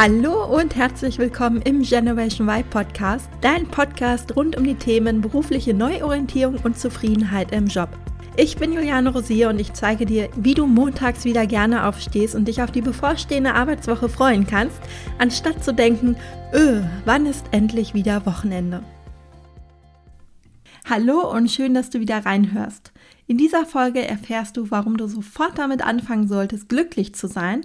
Hallo und herzlich willkommen im Generation Y Podcast, dein Podcast rund um die Themen berufliche Neuorientierung und Zufriedenheit im Job. Ich bin Juliane Rosier und ich zeige dir, wie du montags wieder gerne aufstehst und dich auf die bevorstehende Arbeitswoche freuen kannst, anstatt zu denken, öh, wann ist endlich wieder Wochenende? Hallo und schön, dass du wieder reinhörst. In dieser Folge erfährst du, warum du sofort damit anfangen solltest, glücklich zu sein,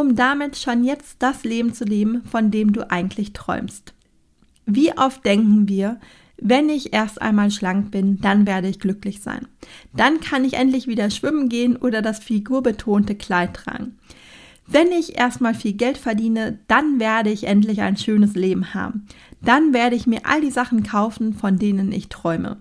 um damit schon jetzt das Leben zu leben, von dem du eigentlich träumst. Wie oft denken wir, wenn ich erst einmal schlank bin, dann werde ich glücklich sein. Dann kann ich endlich wieder schwimmen gehen oder das figurbetonte Kleid tragen. Wenn ich erstmal viel Geld verdiene, dann werde ich endlich ein schönes Leben haben. Dann werde ich mir all die Sachen kaufen, von denen ich träume.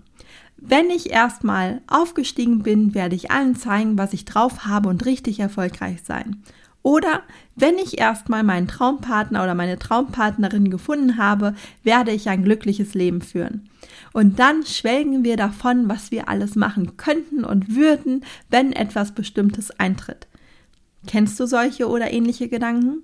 Wenn ich erstmal aufgestiegen bin, werde ich allen zeigen, was ich drauf habe und richtig erfolgreich sein. Oder wenn ich erstmal meinen Traumpartner oder meine Traumpartnerin gefunden habe, werde ich ein glückliches Leben führen. Und dann schwelgen wir davon, was wir alles machen könnten und würden, wenn etwas Bestimmtes eintritt. Kennst du solche oder ähnliche Gedanken?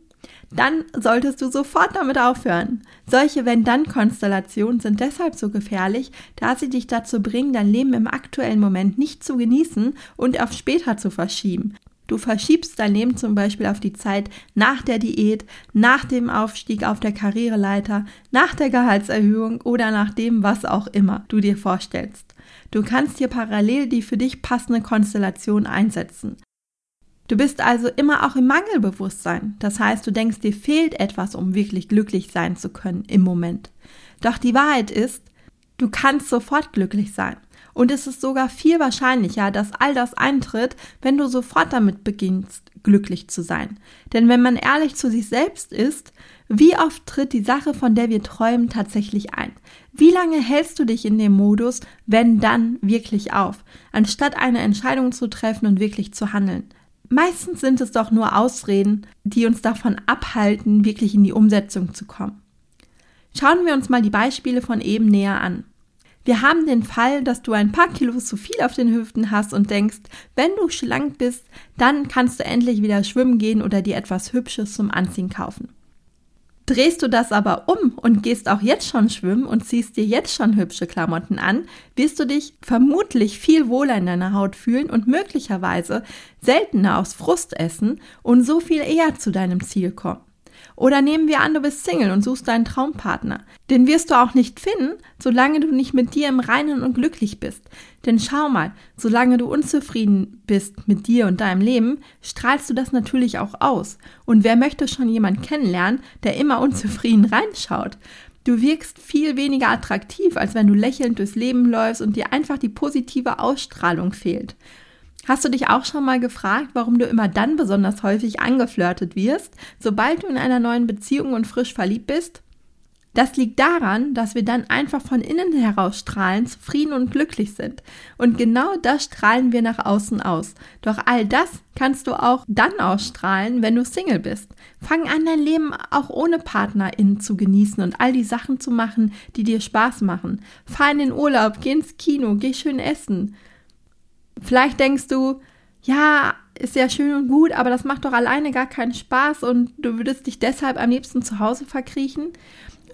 dann solltest du sofort damit aufhören. Solche Wenn-Dann-Konstellationen sind deshalb so gefährlich, da sie dich dazu bringen, dein Leben im aktuellen Moment nicht zu genießen und auf später zu verschieben. Du verschiebst dein Leben zum Beispiel auf die Zeit nach der Diät, nach dem Aufstieg auf der Karriereleiter, nach der Gehaltserhöhung oder nach dem, was auch immer du dir vorstellst. Du kannst hier parallel die für dich passende Konstellation einsetzen. Du bist also immer auch im Mangelbewusstsein. Das heißt, du denkst, dir fehlt etwas, um wirklich glücklich sein zu können im Moment. Doch die Wahrheit ist, du kannst sofort glücklich sein. Und es ist sogar viel wahrscheinlicher, dass all das eintritt, wenn du sofort damit beginnst, glücklich zu sein. Denn wenn man ehrlich zu sich selbst ist, wie oft tritt die Sache, von der wir träumen, tatsächlich ein? Wie lange hältst du dich in dem Modus, wenn dann wirklich auf, anstatt eine Entscheidung zu treffen und wirklich zu handeln? Meistens sind es doch nur Ausreden, die uns davon abhalten, wirklich in die Umsetzung zu kommen. Schauen wir uns mal die Beispiele von eben näher an. Wir haben den Fall, dass du ein paar Kilo zu viel auf den Hüften hast und denkst, wenn du schlank bist, dann kannst du endlich wieder schwimmen gehen oder dir etwas Hübsches zum Anziehen kaufen. Drehst du das aber um und gehst auch jetzt schon schwimmen und ziehst dir jetzt schon hübsche Klamotten an, wirst du dich vermutlich viel wohler in deiner Haut fühlen und möglicherweise seltener aus Frust essen und so viel eher zu deinem Ziel kommen. Oder nehmen wir an, du bist Single und suchst deinen Traumpartner. Den wirst du auch nicht finden, solange du nicht mit dir im Reinen und glücklich bist. Denn schau mal, solange du unzufrieden bist mit dir und deinem Leben, strahlst du das natürlich auch aus. Und wer möchte schon jemanden kennenlernen, der immer unzufrieden reinschaut? Du wirkst viel weniger attraktiv, als wenn du lächelnd durchs Leben läufst und dir einfach die positive Ausstrahlung fehlt. Hast du dich auch schon mal gefragt, warum du immer dann besonders häufig angeflirtet wirst, sobald du in einer neuen Beziehung und frisch verliebt bist? Das liegt daran, dass wir dann einfach von innen heraus strahlen, zufrieden und glücklich sind. Und genau das strahlen wir nach außen aus. Doch all das kannst du auch dann ausstrahlen, wenn du Single bist. Fang an, dein Leben auch ohne PartnerInnen zu genießen und all die Sachen zu machen, die dir Spaß machen. Fahr in den Urlaub, geh ins Kino, geh schön essen. Vielleicht denkst du, ja, ist ja schön und gut, aber das macht doch alleine gar keinen Spaß und du würdest dich deshalb am liebsten zu Hause verkriechen.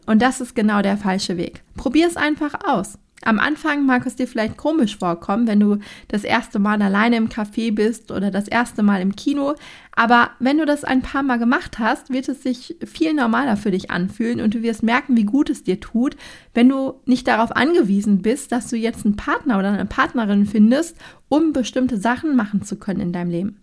Und das ist genau der falsche Weg. Probier es einfach aus. Am Anfang mag es dir vielleicht komisch vorkommen, wenn du das erste Mal alleine im Café bist oder das erste Mal im Kino, aber wenn du das ein paar Mal gemacht hast, wird es sich viel normaler für dich anfühlen und du wirst merken, wie gut es dir tut, wenn du nicht darauf angewiesen bist, dass du jetzt einen Partner oder eine Partnerin findest, um bestimmte Sachen machen zu können in deinem Leben.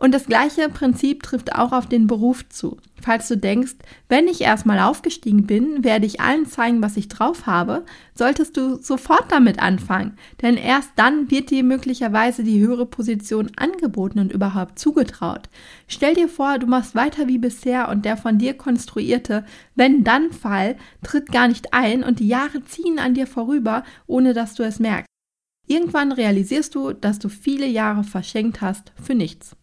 Und das gleiche Prinzip trifft auch auf den Beruf zu. Falls du denkst, wenn ich erstmal aufgestiegen bin, werde ich allen zeigen, was ich drauf habe, solltest du sofort damit anfangen. Denn erst dann wird dir möglicherweise die höhere Position angeboten und überhaupt zugetraut. Stell dir vor, du machst weiter wie bisher und der von dir konstruierte Wenn-Dann-Fall tritt gar nicht ein und die Jahre ziehen an dir vorüber, ohne dass du es merkst. Irgendwann realisierst du, dass du viele Jahre verschenkt hast für nichts.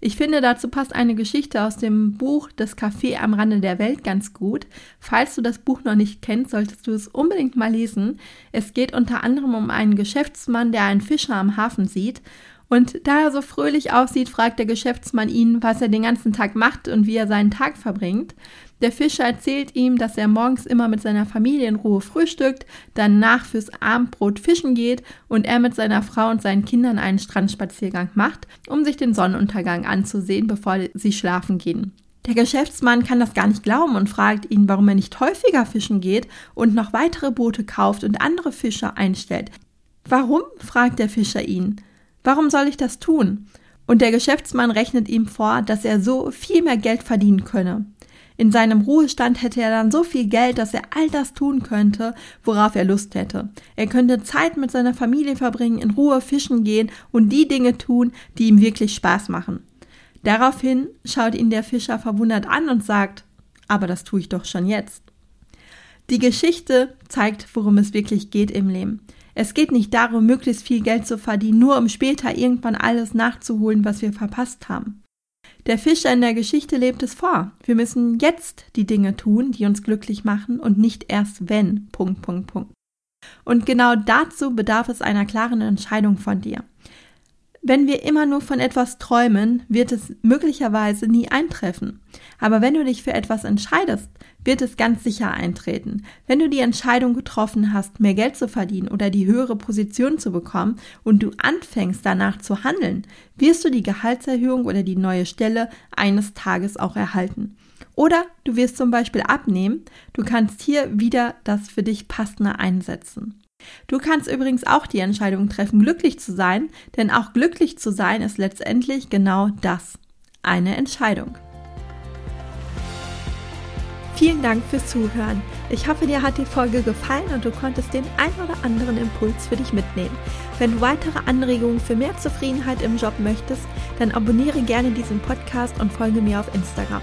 Ich finde, dazu passt eine Geschichte aus dem Buch Das Café am Rande der Welt ganz gut. Falls du das Buch noch nicht kennst, solltest du es unbedingt mal lesen. Es geht unter anderem um einen Geschäftsmann, der einen Fischer am Hafen sieht Und da er so fröhlich aussieht, fragt der Geschäftsmann ihn, was er den ganzen Tag macht und wie er seinen Tag verbringt. Der Fischer erzählt ihm, dass er morgens immer mit seiner Familie in Ruhe frühstückt, danach fürs Abendbrot fischen geht und er mit seiner Frau und seinen Kindern einen Strandspaziergang macht, um sich den Sonnenuntergang anzusehen, bevor sie schlafen gehen. Der Geschäftsmann kann das gar nicht glauben und fragt ihn, warum er nicht häufiger fischen geht und noch weitere Boote kauft und andere Fischer einstellt. Warum? fragt der Fischer ihn. Warum soll ich das tun? Und der Geschäftsmann rechnet ihm vor, dass er so viel mehr Geld verdienen könne. In seinem Ruhestand hätte er dann so viel Geld, dass er all das tun könnte, worauf er Lust hätte. Er könnte Zeit mit seiner Familie verbringen, in Ruhe fischen gehen und die Dinge tun, die ihm wirklich Spaß machen. Daraufhin schaut ihn der Fischer verwundert an und sagt, aber das tue ich doch schon jetzt. Die Geschichte zeigt, worum es wirklich geht im Leben. Es geht nicht darum, möglichst viel Geld zu verdienen, nur um später irgendwann alles nachzuholen, was wir verpasst haben. Der Fischer in der Geschichte lebt es vor. Wir müssen jetzt die Dinge tun, die uns glücklich machen und nicht erst wenn. Punkt, Punkt, Punkt. Und genau dazu bedarf es einer klaren Entscheidung von dir. Wenn wir immer nur von etwas träumen, wird es möglicherweise nie eintreffen. Aber wenn du dich für etwas entscheidest, wird es ganz sicher eintreten. Wenn du die Entscheidung getroffen hast, mehr Geld zu verdienen oder die höhere Position zu bekommen und du anfängst danach zu handeln, wirst du die Gehaltserhöhung oder die neue Stelle eines Tages auch erhalten. Oder du wirst zum Beispiel abnehmen, du kannst hier wieder das für dich passende einsetzen. Du kannst übrigens auch die Entscheidung treffen, glücklich zu sein, denn auch glücklich zu sein ist letztendlich genau das, eine Entscheidung. Vielen Dank fürs Zuhören. Ich hoffe, dir hat die Folge gefallen und du konntest den ein oder anderen Impuls für dich mitnehmen. Wenn du weitere Anregungen für mehr Zufriedenheit im Job möchtest, dann abonniere gerne diesen Podcast und folge mir auf Instagram.